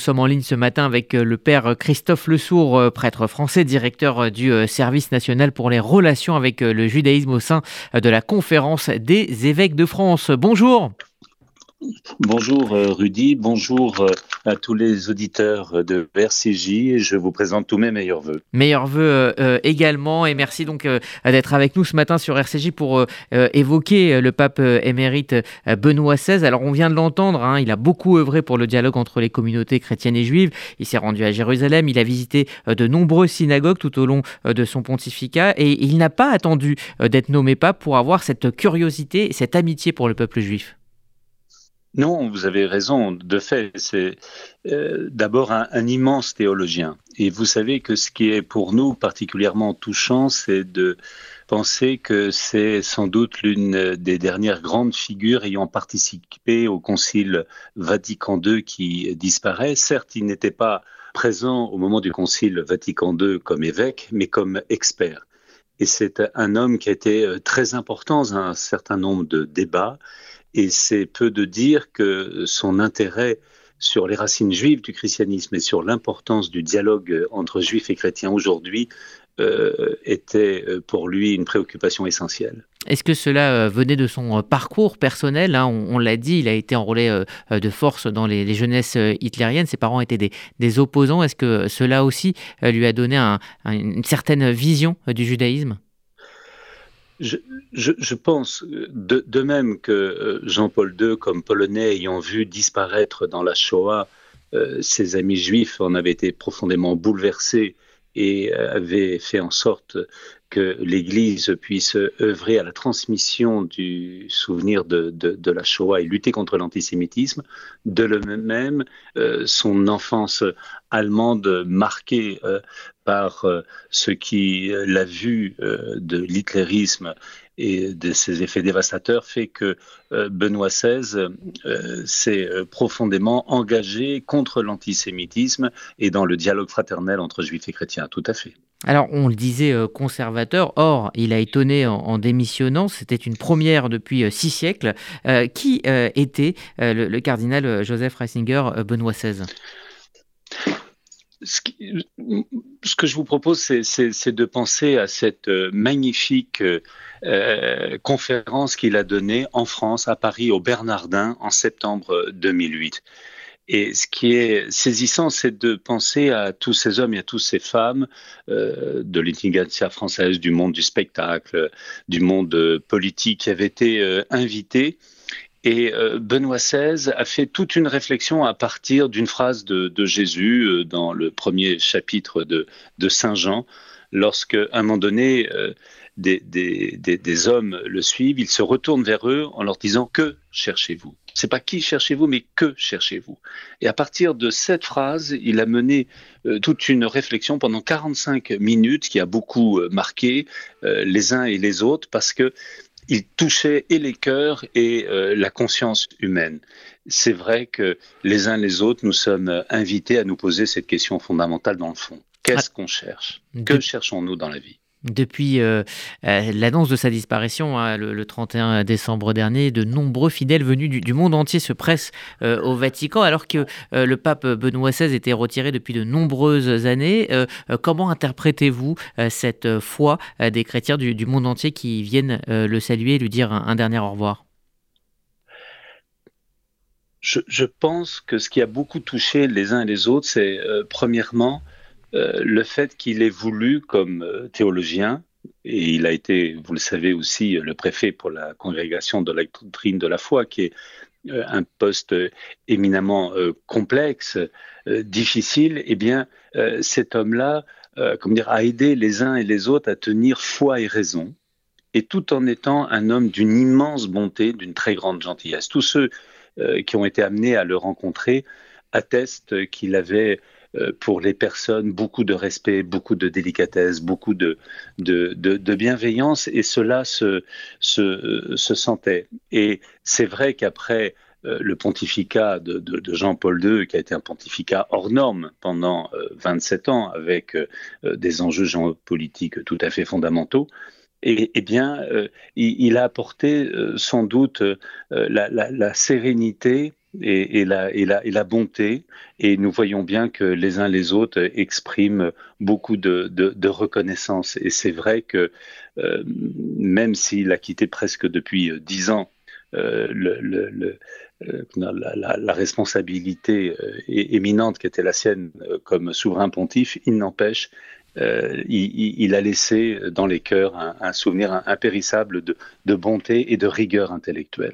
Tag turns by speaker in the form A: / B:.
A: sommes en ligne ce matin avec le père Christophe Lesourd, prêtre français, directeur du service national pour les relations avec le judaïsme au sein de la conférence des évêques de France. Bonjour.
B: Bonjour euh, Rudy, bonjour euh, à tous les auditeurs de RCJ et je vous présente tous mes meilleurs voeux.
A: Meilleurs voeux euh, également et merci donc d'être avec nous ce matin sur RCJ pour évoquer le pape émérite Benoît XVI. Alors on vient de l'entendre, hein, il a beaucoup œuvré pour le dialogue entre les communautés chrétiennes et juives. Il s'est rendu à Jérusalem, il a visité de nombreuses synagogues tout au long de son pontificat et il n'a pas attendu d'être nommé pape pour avoir cette curiosité, cette amitié pour le peuple juif.
B: Non, vous avez raison. De fait, c'est euh, d'abord un, immense théologien. Et vous savez que ce qui est pour nous particulièrement touchant, c'est de penser que c'est sans doute l'une des dernières grandes figures ayant participé au Concile Vatican II qui disparaît. Certes, il n'était pas présent au moment du Concile Vatican II comme évêque, mais comme expert. Et c'est un homme qui a été euh, très important dans un certain nombre de débats et c'est peu de dire que son intérêt sur les racines juives du christianisme et sur l'importance du dialogue entre juifs et chrétiens aujourd'hui euh, était euh, pour lui une préoccupation essentielle.
A: Est-ce que cela euh, venait de son parcours personnel hein? On, l'a dit, il a été enrôlé de force dans les, jeunesses hitlériennes. Ses parents étaient des, opposants. Est-ce que cela aussi lui a donné une certaine vision du judaïsme?
B: Je, pense, de, de, même que euh, Jean-Paul II, comme polonais, ayant vu disparaître dans la Shoah euh, ses amis juifs, en avait été profondément bouleversé et euh, avait fait en sorte que l'Église puisse œuvrer à la transmission du souvenir de, la Shoah et lutter contre l'antisémitisme. De le même, euh, son enfance allemande marquée euh, par euh, ce qui l'a vu de l'hitlérisme et de ses effets dévastateurs fait que Benoît XVI s'est profondément engagé contre l'antisémitisme et dans le dialogue fraternel entre juifs et chrétiens. Tout à fait.
A: Alors, on le disait euh, conservateur, or, il a étonné en, démissionnant, c'était une première depuis euh, six siècles. Euh, qui était le, cardinal Joseph Ratzinger Benoît XVI
B: ce, que je vous propose, c'est de penser à cette magnifique conférence qu'il a donnée en France, à Paris, au Bernardin, en septembre 2008. Et ce qui est saisissant, c'est de penser à tous ces hommes et à toutes ces femmes euh, de l'intelligentsia française, du monde du spectacle, du monde politique qui avaient été euh, invités. Et euh, Benoît XVI a fait toute une réflexion à partir d'une phrase de, Jésus euh, dans le premier chapitre de, Saint Jean, lorsque, à un moment donné, euh, des, hommes le suivent, il se retourne vers eux en leur disant que cherchez-vous? C'est pas qui cherchez-vous, mais que cherchez-vous? Et à partir de cette phrase, il a mené toute une réflexion pendant 45 minutes qui a beaucoup marqué les uns et les autres parce que il touchait et les cœurs et la conscience humaine. C'est vrai que les uns les autres, nous sommes invités à nous poser cette question fondamentale dans le fond. Qu'est-ce ah. qu'on cherche? Que cherchons-nous dans la vie?
A: Depuis euh, euh, l'annonce de sa disparition hein, le, 31 décembre dernier, de nombreux fidèles venus du, monde entier se pressent euh, au Vatican alors que le pape Benoît XVI était retiré depuis de nombreuses années. comment interprétez-vous cette foi des chrétiens du, monde entier qui viennent le saluer et lui dire un, dernier au revoir?
B: Je, pense que ce qui a beaucoup touché les uns et les autres, c'est premièrement euh, le fait qu'il ait voulu, comme euh, théologien, et il a été, vous le savez aussi, le préfet pour la congrégation de la doctrine de la foi, qui est euh, un poste éminemment complexe, difficile, eh bien, cet homme-là, comment dire, a aidé les uns et les autres à tenir foi et raison, et tout en étant un homme d'une immense bonté, d'une très grande gentillesse. Tous ceux qui ont été amenés à le rencontrer attestent qu'il avait euh, pour les personnes, beaucoup de respect, beaucoup de délicatesse, beaucoup de, bienveillance, et cela se, se, se sentait. Et c'est vrai qu'après euh, le pontificat de, Jean-Paul II, qui a été un pontificat hors norme pendant 27 euh, ans, avec des enjeux géopolitiques tout à fait fondamentaux, et, eh bien, il, a apporté sans doute la, sérénité et, la, bonté. Et nous voyons bien que les uns les autres expriment beaucoup de, reconnaissance. Et c'est vrai que euh, même s'il a quitté presque depuis euh, dix ans euh, la, responsabilité éminente qui était la sienne comme souverain pontife, il n'empêche euh, il, a laissé dans les cœurs un, souvenir impérissable de bonté et de rigueur intellectuelle.